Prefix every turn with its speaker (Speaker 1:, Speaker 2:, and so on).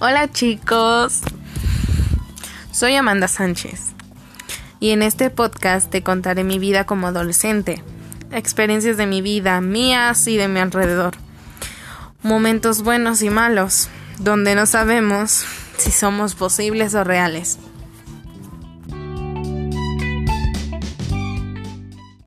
Speaker 1: Hola chicos, soy Amanda Sánchez y en este podcast te contaré mi vida como adolescente, experiencias de mi vida, mías y de mi alrededor, momentos buenos y malos, donde no sabemos si somos posibles o reales.